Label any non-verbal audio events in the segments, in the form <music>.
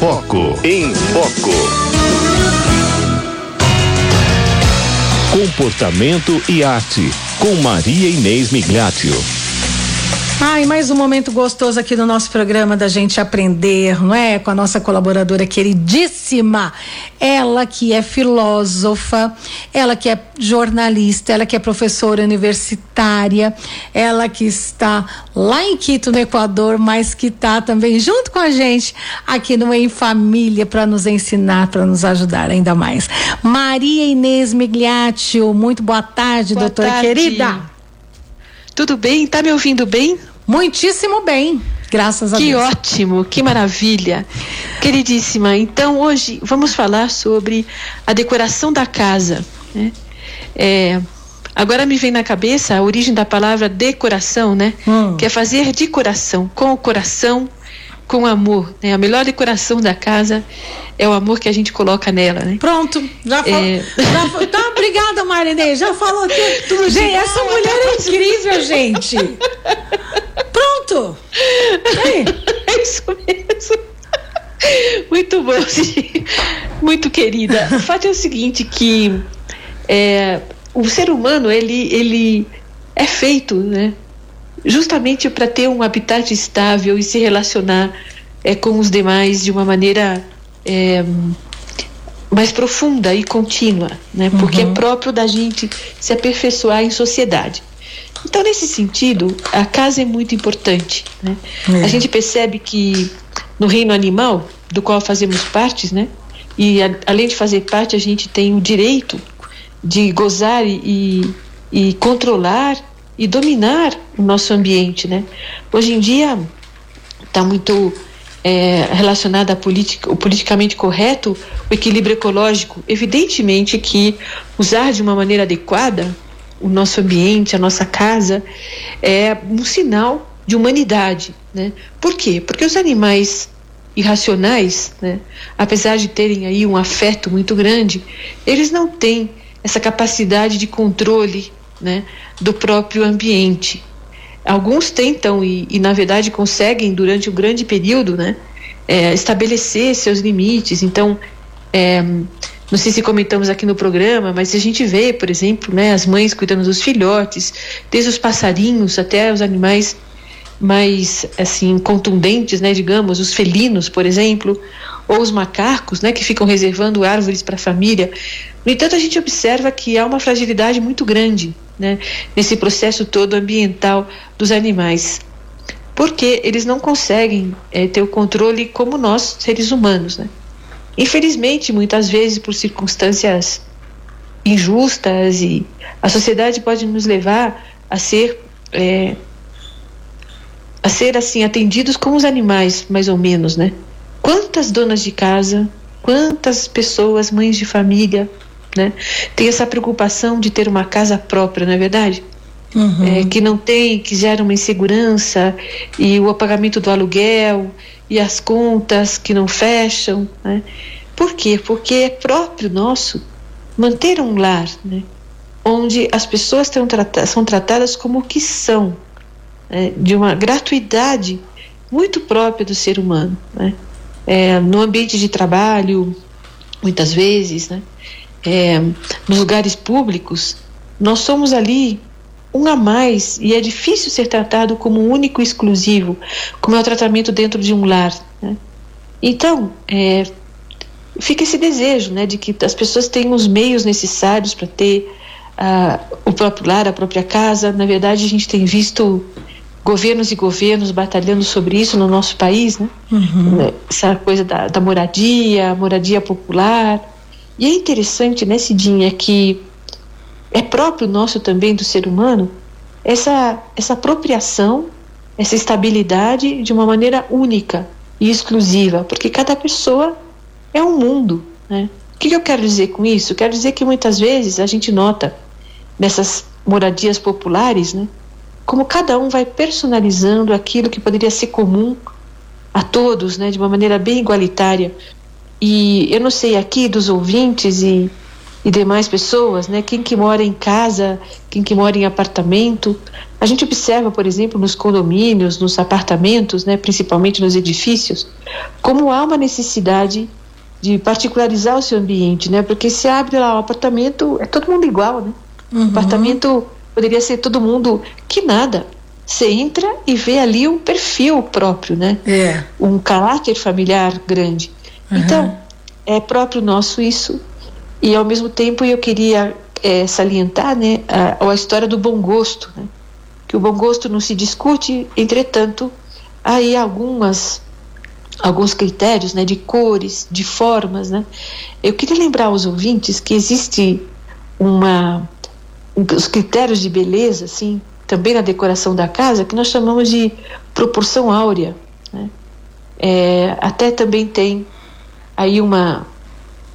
Foco. Em Foco. Comportamento e arte. Com Maria Inês Migliaccio. Ai, mais um momento gostoso aqui no nosso programa da gente aprender, não é? Com a nossa colaboradora queridíssima. Ela que é filósofa, ela que é jornalista, ela que é professora universitária, ela que está lá em Quito, no Equador, mas que está também junto com a gente aqui no Em Família para nos ensinar, para nos ajudar ainda mais. Maria Inês Migliaccio, muito boa tarde, boa doutora tarde. querida. Tudo bem? Tá me ouvindo bem? Muitíssimo bem, graças a que Deus. Que ótimo, que maravilha. Queridíssima, então hoje vamos falar sobre a decoração da casa. Né? É, agora me vem na cabeça a origem da palavra decoração, né? Hum. Que é fazer de coração, com o coração, com amor. Né? A melhor decoração da casa é o amor que a gente coloca nela, né? Pronto, já falou. É... Já, <laughs> tá, obrigada, Marinê, já falou tudo. Gente, essa mulher é incrível, gente. Pronto. É, é isso mesmo. Muito bom, muito querida. O fato é o seguinte que é, o ser humano ele, ele é feito, né? Justamente para ter um habitat estável e se relacionar é, com os demais de uma maneira é, mais profunda e contínua, né? Porque é uhum. é próprio da gente se aperfeiçoar em sociedade. Então, nesse sentido, a casa é muito importante. Né? É. A gente percebe que no reino animal, do qual fazemos parte, né? E a, além de fazer parte, a gente tem o direito de gozar e, e controlar e dominar o nosso ambiente, né? Hoje em dia está muito é, relacionada política, o politicamente correto, o equilíbrio ecológico. Evidentemente que usar de uma maneira adequada o nosso ambiente, a nossa casa, é um sinal de humanidade. Né? Por quê? Porque os animais irracionais, né, apesar de terem aí um afeto muito grande, eles não têm essa capacidade de controle né, do próprio ambiente. Alguns tentam e, e, na verdade conseguem durante um grande período, né, é, estabelecer seus limites. Então, é, não sei se comentamos aqui no programa, mas a gente vê, por exemplo, né, as mães cuidando dos filhotes, desde os passarinhos até os animais mais assim contundentes, né, digamos, os felinos, por exemplo, ou os macacos, né, que ficam reservando árvores para a família. No entanto, a gente observa que há uma fragilidade muito grande, né, nesse processo todo ambiental dos animais, porque eles não conseguem é, ter o controle como nós, seres humanos, né. Infelizmente, muitas vezes por circunstâncias injustas e a sociedade pode nos levar a ser é, a ser assim atendidos como os animais, mais ou menos, né? Quantas donas de casa, quantas pessoas, mães de família, né, tem essa preocupação de ter uma casa própria, não é verdade? Uhum. É, que não tem, que gera uma insegurança e o pagamento do aluguel e as contas que não fecham. Né? Por quê? Porque é próprio nosso manter um lar né? onde as pessoas trata são tratadas como o que são, né? de uma gratuidade muito própria do ser humano. Né? É, no ambiente de trabalho, muitas vezes, né? É, nos lugares públicos, nós somos ali um a mais e é difícil ser tratado como único e exclusivo, como é o tratamento dentro de um lar. Né? Então, é, fica esse desejo né, de que as pessoas tenham os meios necessários para ter uh, o próprio lar, a própria casa. Na verdade, a gente tem visto governos e governos batalhando sobre isso no nosso país, né? Uhum. Essa coisa da, da moradia, moradia popular. E é interessante, né, Cidinha, que é próprio nosso também do ser humano essa, essa apropriação, essa estabilidade de uma maneira única e exclusiva, porque cada pessoa é um mundo. Né? O que, eu quero dizer com isso? Quero dizer que muitas vezes a gente nota nessas moradias populares, né, como cada um vai personalizando aquilo que poderia ser comum a todos, né, de uma maneira bem igualitária. E eu não sei aqui dos ouvintes e e demais pessoas, né? Quem que mora em casa, quem que mora em apartamento. A gente observa, por exemplo, nos condomínios, nos apartamentos, né, principalmente nos edifícios, como há uma necessidade de particularizar o seu ambiente, né? Porque se abre lá o apartamento, é todo mundo igual, né? Uhum. O apartamento poderia ser todo mundo que nada. Você entra e vê ali um perfil próprio, né? É. Um caráter familiar grande. Uhum. Então, é próprio nosso isso. E ao mesmo tempo eu queria é, salientar, né, a, a história do bom gosto, né? Que o bom gosto não se discute, entretanto, aí algumas alguns critérios, né, de cores, de formas, né? Eu queria lembrar aos ouvintes que existe uma os critérios de beleza, assim, também na decoração da casa, que nós chamamos de proporção áurea. Né? É, até também tem aí uma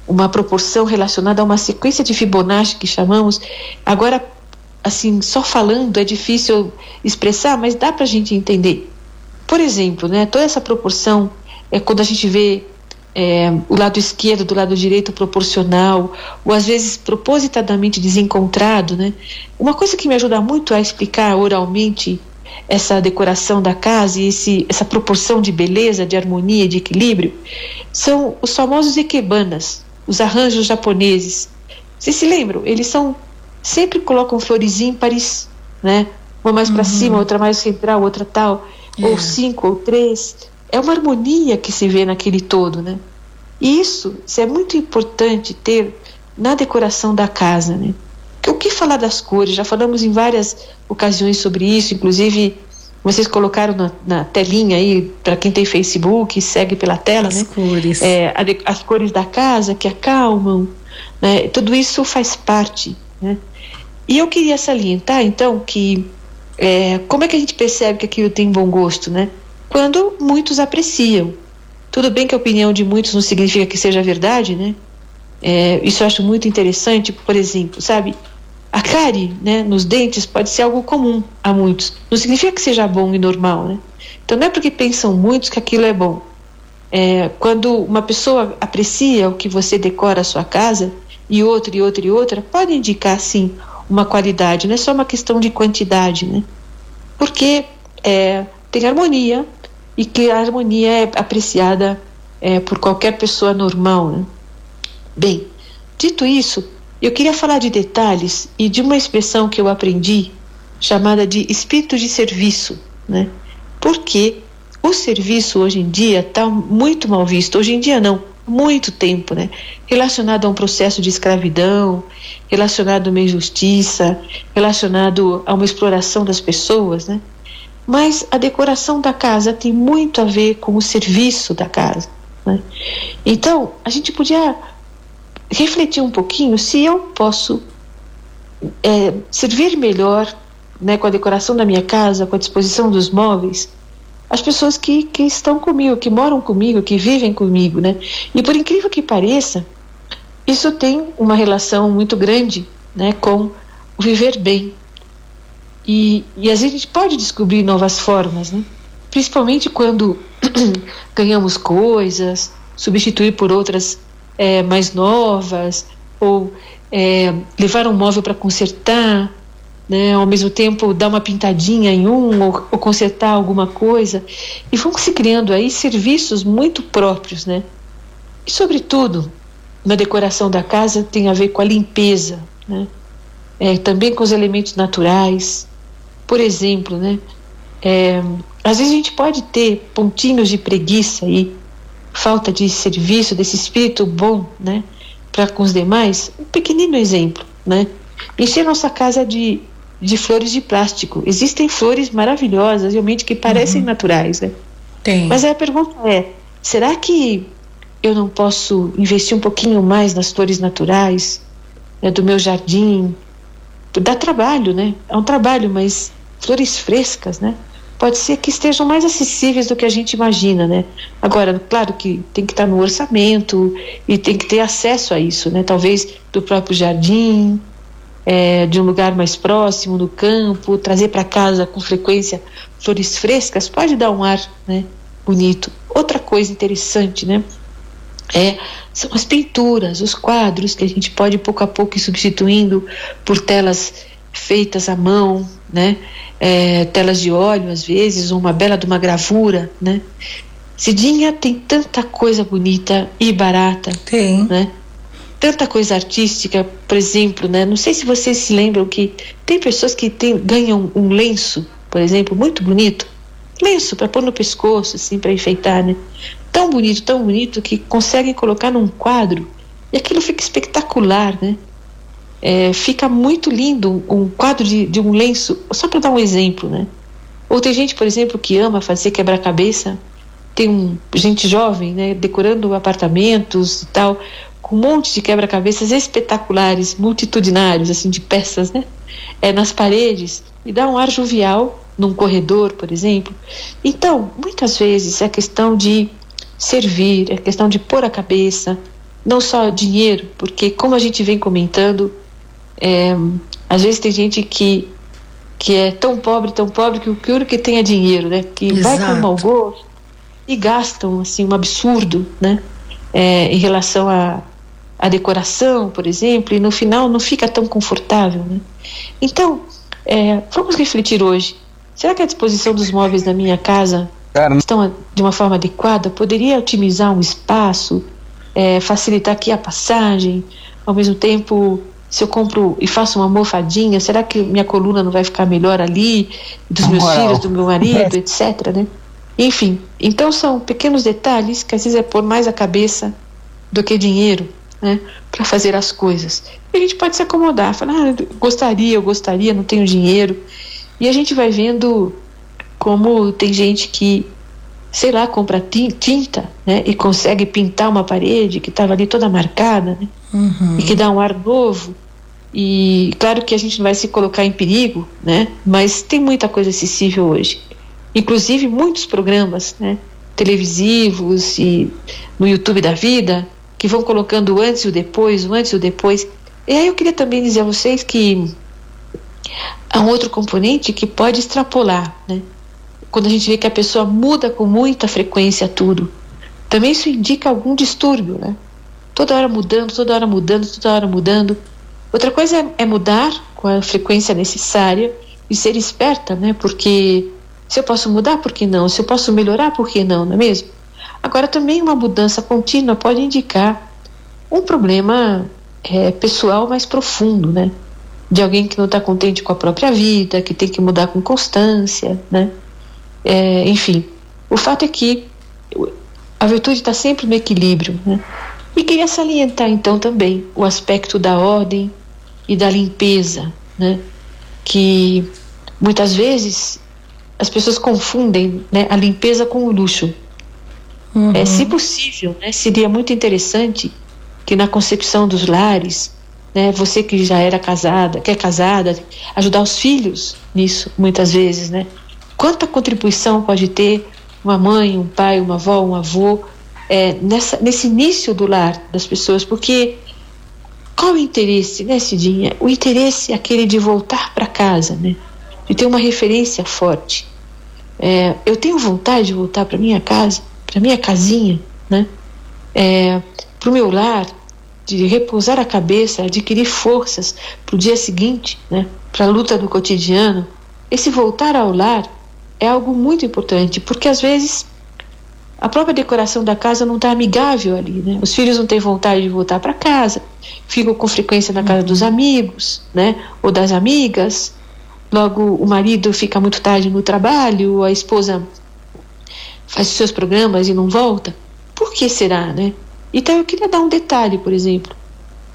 uma proporção relacionada a uma sequência de Fibonacci que chamamos. Agora, assim, só falando é difícil expressar, mas dá para a gente entender. Por exemplo, né, toda essa proporção é quando a gente vê é, o lado esquerdo do lado direito proporcional, ou às vezes propositadamente desencontrado, né? Uma coisa que me ajuda muito a explicar oralmente essa decoração da casa e esse, essa proporção de beleza, de harmonia, de equilíbrio, são os famosos ikebanas, os arranjos japoneses. Vocês se lembram? Eles são sempre colocam flores ímpares, né? Uma mais para uhum. cima, outra mais central, outra tal, ou é. cinco ou três é uma harmonia que se vê naquele todo, né? E isso, isso é muito importante ter na decoração da casa, né? O que falar das cores? Já falamos em várias ocasiões sobre isso, inclusive vocês colocaram na, na telinha aí, para quem tem Facebook, segue pela tela, as né? Cores. É, as cores da casa que acalmam, né? Tudo isso faz parte, né? E eu queria salientar, então, que é, como é que a gente percebe que aquilo tem bom gosto, né? quando muitos apreciam. Tudo bem que a opinião de muitos não significa que seja verdade, né? É, isso eu acho muito interessante, por exemplo, sabe? A cárie né, nos dentes pode ser algo comum a muitos. Não significa que seja bom e normal, né? Então não é porque pensam muitos que aquilo é bom. É, quando uma pessoa aprecia o que você decora a sua casa, e outra, e outra, e outra, pode indicar, sim, uma qualidade, não é só uma questão de quantidade, né? Porque é, tem harmonia, e que a harmonia é apreciada é, por qualquer pessoa normal. Né? Bem, dito isso, eu queria falar de detalhes e de uma expressão que eu aprendi chamada de espírito de serviço, né? Porque o serviço hoje em dia está muito mal visto. Hoje em dia não, muito tempo, né? Relacionado a um processo de escravidão, relacionado a uma injustiça, relacionado a uma exploração das pessoas, né? Mas a decoração da casa tem muito a ver com o serviço da casa. Né? Então, a gente podia refletir um pouquinho se eu posso é, servir melhor né, com a decoração da minha casa, com a disposição dos móveis, as pessoas que, que estão comigo, que moram comigo, que vivem comigo. Né? E por incrível que pareça, isso tem uma relação muito grande né, com o viver bem, e, e a gente pode descobrir novas formas, né? principalmente quando <clears throat> ganhamos coisas, substituir por outras é, mais novas, ou é, levar um móvel para consertar, né, ao mesmo tempo dar uma pintadinha em um ou, ou, consertar alguma coisa e vão se criando aí serviços muito próprios, né? E sobretudo na decoração da casa tem a ver com a limpeza, né? É, também com os elementos naturais, por exemplo, né? É, às vezes a gente pode ter pontinhos de preguiça aí, falta de serviço, desse espírito bom, né? Para com os demais. Um pequenino exemplo, né? Encher nossa casa de, de flores de plástico. Existem flores maravilhosas, realmente, que parecem uhum. naturais, né? Tem. Mas aí a pergunta é: será que eu não posso investir um pouquinho mais nas flores naturais né, do meu jardim? Dá trabalho, né? É um trabalho, mas flores frescas, né? Pode ser que estejam mais acessíveis do que a gente imagina, né? Agora, claro que tem que estar no orçamento e tem que ter acesso a isso, né? Talvez do próprio jardim, é, de um lugar mais próximo, no campo, trazer para casa com frequência flores frescas pode dar um ar, né? Bonito. Outra coisa interessante, né? é, são as pinturas, os quadros que a gente pode pouco a pouco ir substituindo por telas feitas à mão, né? É, telas de óleo às vezes, uma bela de uma gravura, né? Cidinha tem tanta coisa bonita e barata, tem, né? Tanta coisa artística, por exemplo, né? Não sei se vocês se lembram que tem pessoas que tem, ganham um lenço, por exemplo, muito bonito, lenço para pôr no pescoço, assim, para enfeitar, né? Tão bonito, tão bonito que conseguem colocar num quadro e aquilo fica espetacular, né? É, fica muito lindo um quadro de, de um lenço, só para dar um exemplo, né? Ou tem gente, por exemplo, que ama fazer quebra-cabeça, tem um, gente jovem, né, decorando apartamentos e tal, com um monte de quebra-cabeças espetaculares, multitudinários, assim, de peças, né? É, nas paredes, e dá um ar jovial num corredor, por exemplo. Então, muitas vezes é questão de servir, é questão de pôr a cabeça, não só dinheiro, porque como a gente vem comentando, é, às vezes tem gente que que é tão pobre, tão pobre que o que único que tem é dinheiro, né? Que Exato. vai com mau gosto e gastam assim um absurdo, né? É, em relação a a decoração, por exemplo, e no final não fica tão confortável, né? Então, é, vamos refletir hoje. Será que a disposição dos móveis na minha casa Cara, estão de uma forma adequada? Poderia otimizar um espaço, é, facilitar aqui a passagem, ao mesmo tempo se eu compro e faço uma almofadinha, será que minha coluna não vai ficar melhor ali, dos meus Moral. filhos, do meu marido, <laughs> etc, né? Enfim, então são pequenos detalhes que às vezes é pôr mais a cabeça do que dinheiro, né, para fazer as coisas. E a gente pode se acomodar, falar, ah, eu gostaria, eu gostaria, não tenho dinheiro. E a gente vai vendo como tem gente que, sei lá, compra tin- tinta, né, e consegue pintar uma parede que estava ali toda marcada, né? Uhum. e que dá um ar novo. E claro que a gente não vai se colocar em perigo, né? Mas tem muita coisa acessível hoje. Inclusive muitos programas, né? Televisivos e no YouTube da vida que vão colocando o antes e o depois, o antes e o depois. E aí eu queria também dizer a vocês que há um outro componente que pode extrapolar, né? Quando a gente vê que a pessoa muda com muita frequência tudo, também isso indica algum distúrbio, né? toda hora mudando, toda hora mudando, toda hora mudando. Outra coisa é, é mudar com a frequência necessária e ser esperta, né? Porque se eu posso mudar, por que não? Se eu posso melhorar, por que não, não é mesmo? Agora, também uma mudança contínua pode indicar um problema é, pessoal mais profundo, né? De alguém que não está contente com a própria vida, que tem que mudar com constância, né? É, enfim, o fato é que a virtude está sempre no equilíbrio, né? E queria salientar então também o aspecto da ordem e da limpeza, né? Que muitas vezes as pessoas confundem né, a limpeza com o luxo. Uhum. É, se possível, né, seria muito interessante que na concepção dos lares, né, você que já era casada, que é casada, ajudar os filhos nisso, muitas vezes, né? Quanta contribuição pode ter uma mãe, um pai, uma avó, um avô é, nessa, nesse início do lar das pessoas, porque qual o interesse, né, Cidinha? O interesse é aquele de voltar para casa, né? De ter uma referência forte. É, eu tenho vontade de voltar para minha casa, para minha casinha, né? É, para o meu lar, de repousar a cabeça, adquirir forças para o dia seguinte, né? Para a luta do cotidiano. Esse voltar ao lar é algo muito importante, porque às vezes a própria decoração da casa não está amigável ali, né? Os filhos não têm vontade de voltar para casa, ficam com frequência na casa dos amigos, né? Ou das amigas. Logo, o marido fica muito tarde no trabalho, a esposa faz os seus programas e não volta. Por que será, né? Então, eu queria dar um detalhe, por exemplo.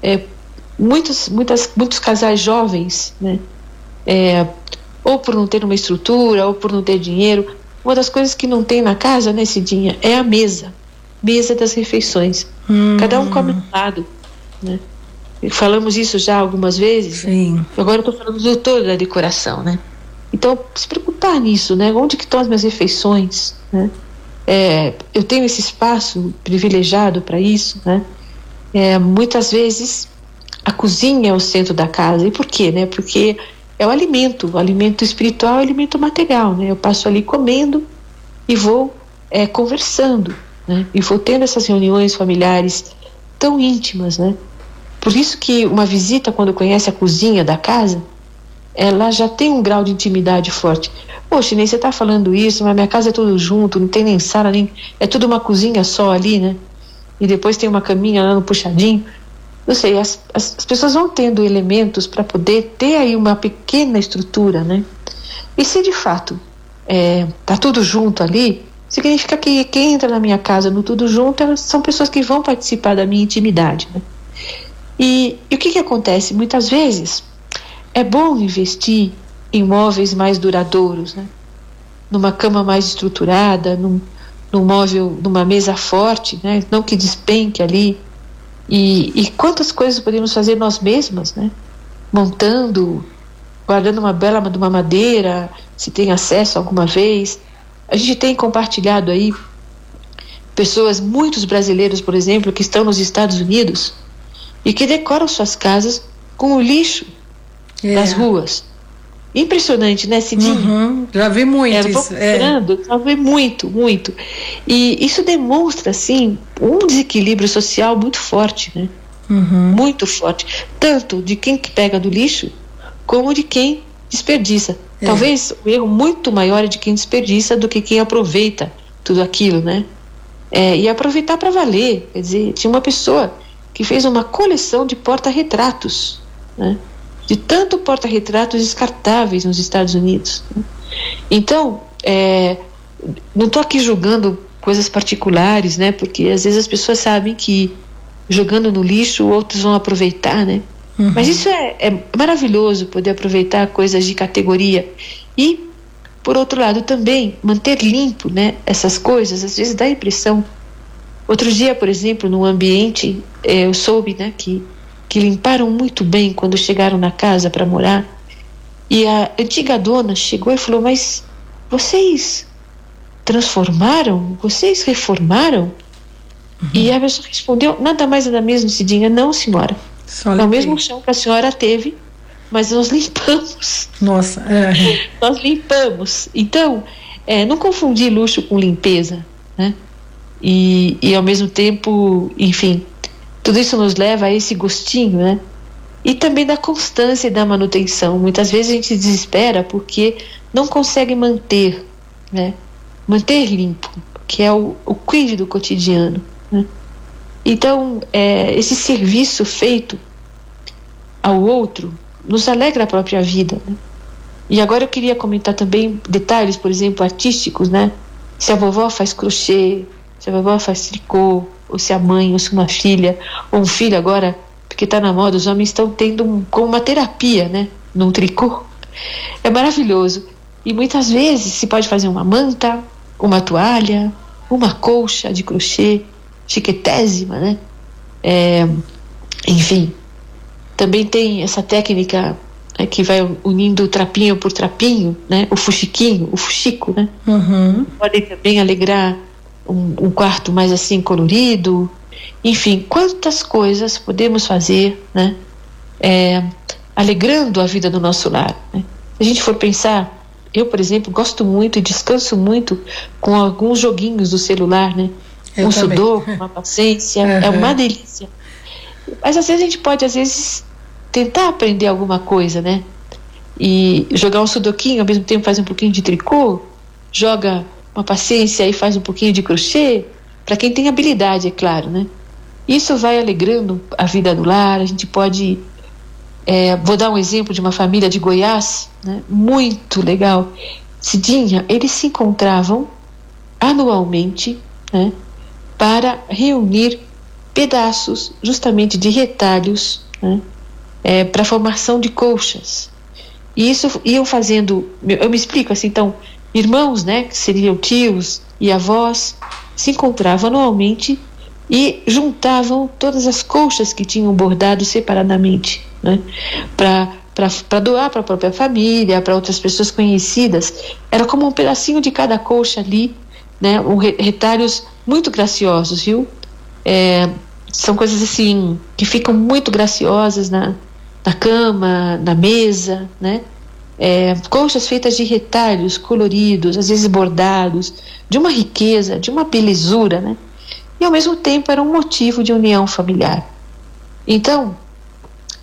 É, muitos, muitas, muitos casais jovens, né? É, ou por não ter uma estrutura, ou por não ter dinheiro, uma das coisas que não tem na casa, né, Cidinha, é a mesa. Mesa das refeições. Hum. Cada um come um lado, né? Falamos isso já algumas vezes. né? Sim. Agora eu estou falando do todo da decoração, né? Então, se preocupar nisso, né? Onde que estão as minhas refeições, né? É, eu tenho esse espaço privilegiado para isso, né? É, muitas vezes a cozinha é o centro da casa. E por quê, né? Porque é o alimento, o alimento espiritual é o alimento material, né? Eu passo ali comendo e vou é, conversando. né? E vou tendo essas reuniões familiares tão íntimas, né? Por isso que uma visita, quando conhece a cozinha da casa, ela já tem um grau de intimidade forte. Poxa, nem você está falando isso, mas minha casa é tudo junto, não tem nem sala, nem. É tudo uma cozinha só ali, né? E depois tem uma caminha lá no puxadinho. Não sei, as, as, as pessoas vão tendo elementos para poder ter aí uma pequena estrutura, né? E se de fato é, tá tudo junto ali, significa que quem entra na minha casa no tudo junto elas são pessoas que vão participar da minha intimidade, né? E, e o que que acontece? Muitas vezes é bom investir em móveis mais duradouros, né? Numa cama mais estruturada, num, num móvel, numa mesa forte, né? Não que despenque ali. E, e quantas coisas podemos fazer nós mesmas, né? Montando, guardando uma bela de uma madeira, se tem acesso alguma vez. A gente tem compartilhado aí pessoas, muitos brasileiros, por exemplo, que estão nos Estados Unidos e que decoram suas casas com o lixo é. das ruas. Impressionante, né, Cidinho? Uhum, já vi muito isso. É. Já vi muito, muito. E isso demonstra, assim, um desequilíbrio social muito forte, né? Uhum. Muito forte. Tanto de quem pega do lixo, como de quem desperdiça. É. Talvez o erro muito maior é de quem desperdiça do que quem aproveita tudo aquilo, né? É, e aproveitar para valer. Quer dizer, tinha uma pessoa que fez uma coleção de porta-retratos, né? De tanto porta-retratos descartáveis nos Estados Unidos. Né? Então, é, não estou aqui julgando coisas particulares, né? Porque às vezes as pessoas sabem que jogando no lixo outros vão aproveitar, né? Uhum. Mas isso é, é, maravilhoso poder aproveitar coisas de categoria e, por outro lado, também manter limpo, né? Essas coisas às vezes dá impressão. Outro dia, por exemplo, no ambiente, é, eu soube, né, que que limparam muito bem quando chegaram na casa para morar. E a antiga dona chegou e falou: Mas vocês transformaram? Vocês reformaram? Uhum. E a pessoa respondeu: Nada mais nada menos, Cidinha, não, senhora. é o mesmo chão que a senhora teve, mas nós limpamos. <laughs> Nossa, é. nós limpamos. Então, é, não confundir luxo com limpeza, né? E, e ao mesmo tempo, enfim, tudo isso nos leva a esse gostinho, né? E também da constância e da manutenção. Muitas vezes a gente desespera porque não consegue manter, né? Manter limpo, que é o, o quid do cotidiano, né? Então, é, esse serviço feito ao outro nos alegra a própria vida. Né? E agora eu queria comentar também detalhes, por exemplo, artísticos, né? Se a vovó faz crochê, se a vovó faz tricô, ou se a mãe, ou se uma filha, ou um filho agora, porque está na moda, os homens estão tendo um, como uma terapia, né? Num tricô. É maravilhoso. E muitas vezes se pode fazer uma manta, uma toalha, uma colcha de crochê, chiquetésima, né? É, enfim, também tem essa técnica é, que vai unindo trapinho por trapinho, né? O fuxiquinho, o fuxico, né? Uhum. Podem também alegrar um, um quarto mais assim colorido, enfim, quantas coisas podemos fazer, né? É, alegrando a vida do nosso lar. Né? Se a gente for pensar, eu, por exemplo, gosto muito e descanso muito com alguns joguinhos do celular, né? Eu um sudoku, uma paciência, uhum. é uma delícia. Mas às vezes a gente pode, às vezes, tentar aprender alguma coisa, né? E jogar um sudoquinho, ao mesmo tempo faz um pouquinho de tricô, joga uma paciência e faz um pouquinho de crochê, para quem tem habilidade, é claro, né? Isso vai alegrando a vida do lar. A gente pode. É, vou dar um exemplo de uma família de Goiás, né? muito legal. Cidinha, eles se encontravam anualmente né? para reunir pedaços justamente de retalhos né? é, para formação de colchas. E isso iam fazendo. Eu me explico assim, então, irmãos, né, que seriam tios e avós, se encontravam anualmente e juntavam todas as colchas que tinham bordado separadamente, né, para doar para a própria família, para outras pessoas conhecidas. Era como um pedacinho de cada colcha ali, né, um, retalhos muito graciosos, viu? É, são coisas assim que ficam muito graciosas na, na cama, na mesa, né? É, feitas de retalhos coloridos, às vezes bordados, de uma riqueza, de uma belezura, né? e ao mesmo tempo era um motivo de união familiar. Então,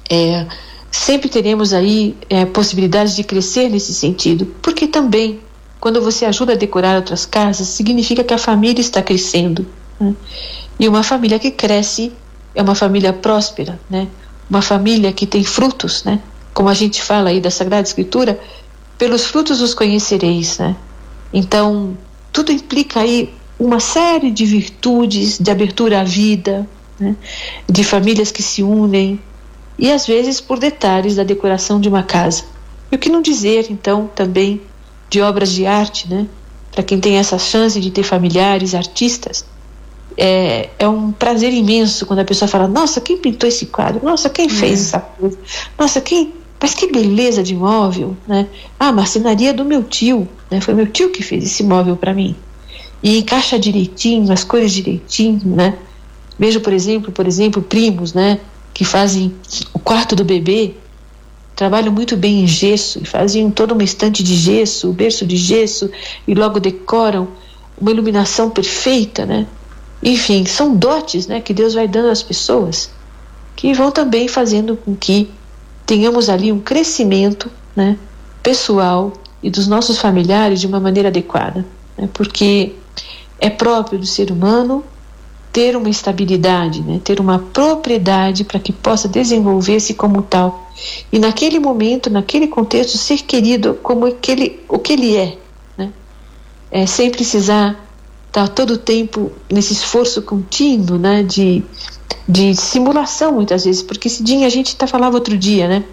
é, sempre teremos aí é, possibilidades de crescer nesse sentido, porque também quando você ajuda a decorar outras casas, significa que a família está crescendo. Né? E uma família que cresce é uma família próspera, né? Uma família que tem frutos, né? Como a gente fala aí da Sagrada Escritura, pelos frutos os conhecereis, né? Então, tudo implica aí uma série de virtudes, de abertura à vida, né? de famílias que se unem, e às vezes por detalhes da decoração de uma casa. E o que não dizer, então, também de obras de arte, né? Para quem tem essa chance de ter familiares artistas, é, é um prazer imenso quando a pessoa fala: Nossa, quem pintou esse quadro? Nossa, quem fez é. essa coisa? Nossa, quem. Mas que beleza de móvel, né? Ah, marcenaria do meu tio, né? Foi meu tio que fez esse móvel para mim. E encaixa direitinho, as cores direitinho, né? Vejo, por exemplo, por exemplo, primos, né? Que fazem o quarto do bebê trabalham muito bem em gesso e faziam toda uma estante de gesso, o berço de gesso e logo decoram uma iluminação perfeita, né? Enfim, são dotes, né, que Deus vai dando às pessoas que vão também fazendo com que tenhamos ali um crescimento, né, pessoal e dos nossos familiares de uma maneira adequada, né? Porque é próprio do ser humano ter uma estabilidade, né? ter uma propriedade para que possa desenvolver-se como tal. E naquele momento, naquele contexto, ser querido como aquele, o que ele é, né? é sem precisar estar todo o tempo nesse esforço contínuo né? de, de simulação, muitas vezes, porque Cidinha, a gente está falando outro dia, né?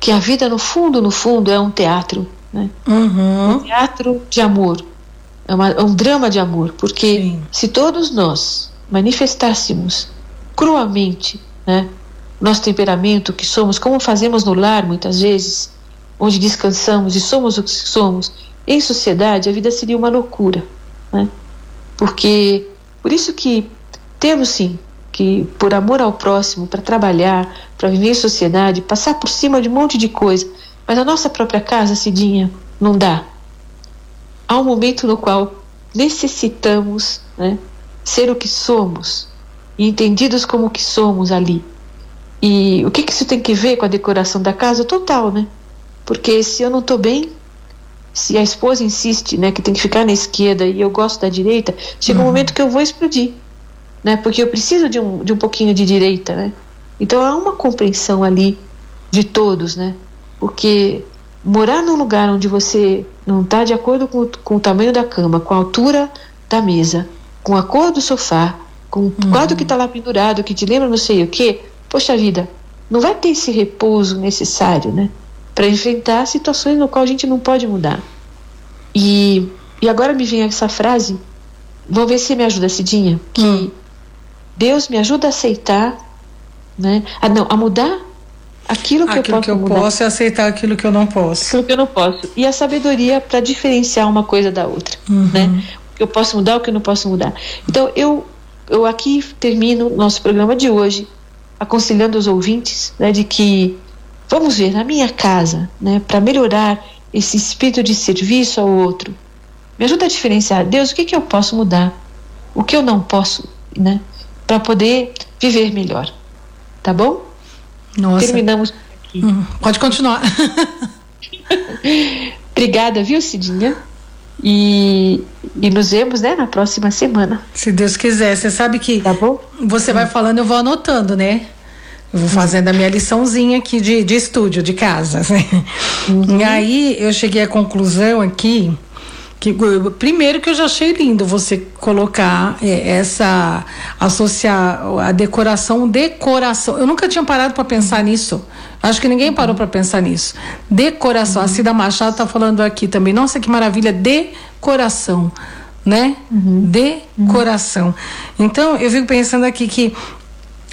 que a vida, no fundo, no fundo, é um teatro. Né? Uhum. Um teatro de amor é, uma, é um drama de amor, porque Sim. se todos nós manifestássemos cruamente né, nosso temperamento, que somos, como fazemos no lar muitas vezes, onde descansamos e somos o que somos, em sociedade a vida seria uma loucura. Né? Porque, por isso que temos sim que, por amor ao próximo, para trabalhar, para viver em sociedade, passar por cima de um monte de coisa, mas a nossa própria casa, Cidinha, não dá há um momento no qual necessitamos né, ser o que somos e entendidos como o que somos ali. E o que, que isso tem que ver com a decoração da casa? Total, né? Porque se eu não estou bem, se a esposa insiste né, que tem que ficar na esquerda e eu gosto da direita, chega uhum. um momento que eu vou explodir, né? Porque eu preciso de um, de um pouquinho de direita, né? Então há uma compreensão ali de todos, né? Porque morar num lugar onde você não está de acordo com, com, o tamanho da cama, com a altura da mesa, com a cor do sofá, com o uhum. quadro que está lá pendurado, que te lembra não sei o que, poxa vida, não vai ter esse repouso necessário, né? Para enfrentar situações no qual a gente não pode mudar. E, e agora me vem essa frase, vamos ver se me ajuda, Cidinha, que hum. Deus me ajuda a aceitar, né? A, não, a mudar aquilo que aquilo eu posso que eu mudar. posso é aceitar aquilo que eu não posso. Aquilo que eu não posso. E a sabedoria para diferenciar uma coisa da outra, uhum. né? O que eu posso mudar, o que eu não posso mudar. Então eu eu aqui termino nosso programa de hoje aconselhando os ouvintes, né, de que vamos ver na minha casa, né, para melhorar esse espírito de serviço ao outro. Me ajuda a diferenciar, Deus, o que que eu posso mudar? O que eu não posso, né? Para poder viver melhor. Tá bom? Nossa. Terminamos aqui. Hum, pode continuar. <laughs> Obrigada, viu, Cidinha? E, e nos vemos, né, na próxima semana. Se Deus quiser. Você sabe que tá bom? você vai falando, eu vou anotando, né? Eu vou fazendo a minha liçãozinha aqui de, de estúdio, de casa. Uhum. E aí eu cheguei à conclusão aqui que, primeiro que eu já achei lindo você colocar é, essa associar a decoração decoração. Eu nunca tinha parado para pensar nisso. Acho que ninguém parou para pensar nisso. Decoração. Uhum. a Cida Machado está falando aqui também. Nossa que maravilha. Decoração né? Uhum. decoração. Então eu fico pensando aqui que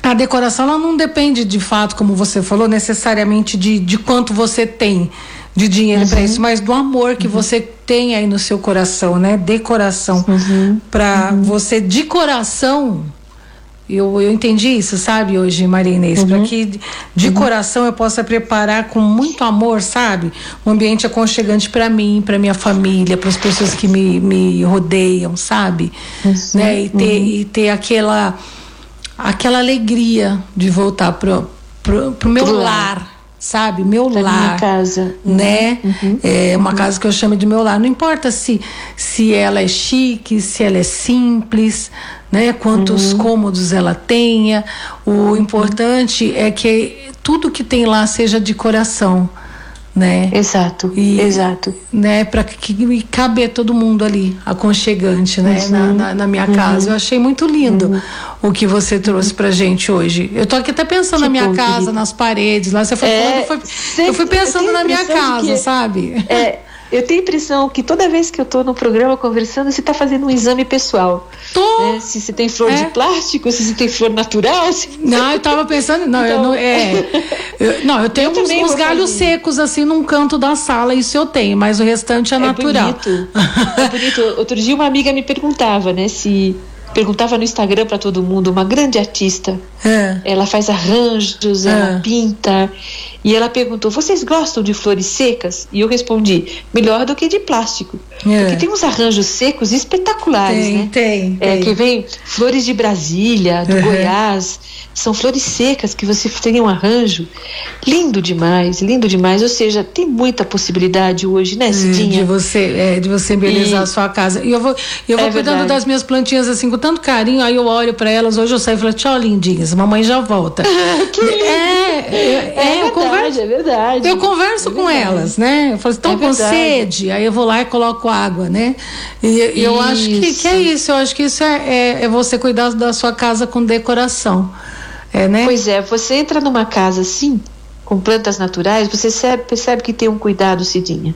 a decoração ela não depende de fato como você falou necessariamente de, de quanto você tem de dinheiro uhum. para isso, mas do amor que uhum. você tem aí no seu coração, né? De coração. Uhum. Para uhum. você, de coração, Eu, eu entendi isso, sabe, hoje, Maria Inês, uhum. para que de uhum. coração eu possa preparar com muito amor, sabe? Um ambiente aconchegante para mim, para minha família, para as pessoas que me, me rodeiam, sabe? Uhum. Né? E ter, uhum. e ter aquela, aquela alegria de voltar pro, pro, pro meu pro lar. lar sabe? Meu pra lar. Minha casa. Né? Uhum. É uma uhum. casa que eu chamo de meu lar. Não importa se, se ela é chique, se ela é simples, né? Quantos uhum. cômodos ela tenha. O uhum. importante é que tudo que tem lá seja de coração né? Exato, e, exato. Né, para que caber todo mundo ali, aconchegante, né? Uhum, na, na, na, minha uhum, casa. Eu achei muito lindo uhum. o que você trouxe pra gente hoje. Eu tô aqui até pensando que na minha bom, casa, querida. nas paredes, lá você foi é, falando, eu fui, eu fui pensando na minha casa, que, sabe? É, eu tenho a impressão que toda vez que eu estou no programa conversando, você está fazendo um exame pessoal. Tô. Né? Se você tem flor é. de plástico, se você tem flor natural. Se... Não, eu estava pensando, não, então... eu não, é, eu, não, eu tenho eu uns, uns galhos fazer. secos assim num canto da sala, isso eu tenho, mas o restante é, é natural. Bonito. é bonito. Outro dia uma amiga me perguntava, né, se perguntava no Instagram para todo mundo, uma grande artista. É. Ela faz arranjos, é. ela pinta. E ela perguntou: vocês gostam de flores secas? E eu respondi: melhor do que de plástico. É. Porque tem uns arranjos secos espetaculares, tem, né? Tem, é, tem. Que vem flores de Brasília, do uhum. Goiás. São flores secas que você tem um arranjo lindo demais, lindo demais. Ou seja, tem muita possibilidade hoje, né, Cidinha? É, de você, é, de você embelezar e... a sua casa. E eu vou, eu vou é cuidando verdade. das minhas plantinhas assim com tanto carinho. Aí eu olho para elas. Hoje eu saio e falo: tchau, lindinhas. Mamãe já volta. <laughs> que lindo. É, é, é, eu converso, é verdade. Eu converso com elas, né? Eu falo: estão é com sede? Aí eu vou lá e coloco água, né? E, e eu acho que, que, é isso. Eu acho que isso é, é, é você cuidar da sua casa com decoração. É, né? Pois é, você entra numa casa assim, com plantas naturais, você percebe, percebe que tem um cuidado, Cidinha.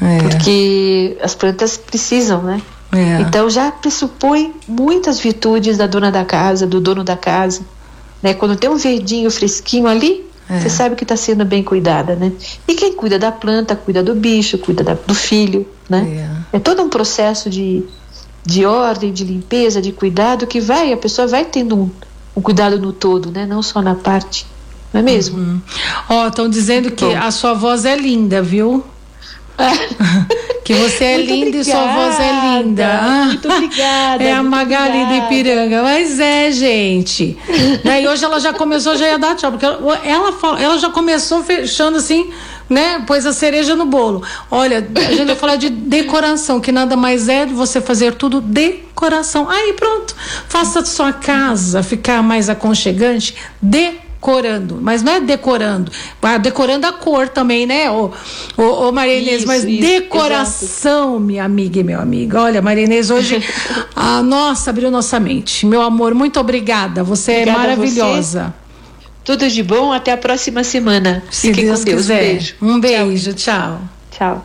É. Porque as plantas precisam, né? É. Então já pressupõe muitas virtudes da dona da casa, do dono da casa. Né? Quando tem um verdinho fresquinho ali, é. você sabe que está sendo bem cuidada, né? E quem cuida da planta, cuida do bicho, cuida da, do filho, né? É. é todo um processo de, de ordem, de limpeza, de cuidado que vai, a pessoa vai tendo um, um cuidado no todo, né? Não só na parte. Não é mesmo? Uhum. Ó, uhum. estão dizendo que a sua voz é linda, viu? <laughs> que você é linda obrigada, e sua voz é linda. Muito obrigada. É a Magali do Ipiranga. Mas é, gente. Daí hoje ela já começou, já ia dar tchau, porque ela, ela, ela já começou fechando assim né? Pôs a cereja no bolo. Olha, a gente vai falar de decoração, que nada mais é de você fazer tudo decoração. Aí pronto, faça a sua casa ficar mais aconchegante, decorando, mas não é decorando, vai decorando a cor também, né, ô, ô, ô Maria Inês, isso, mas isso, decoração, exato. minha amiga e meu amigo. Olha, Maria Inês, hoje <laughs> a nossa abriu nossa mente. Meu amor, muito obrigada. Você é obrigada é maravilhosa. Tudo de bom, até a próxima semana. Se Fiquem Deus com Deus. Quiser. Um beijo. Um beijo, tchau. Tchau.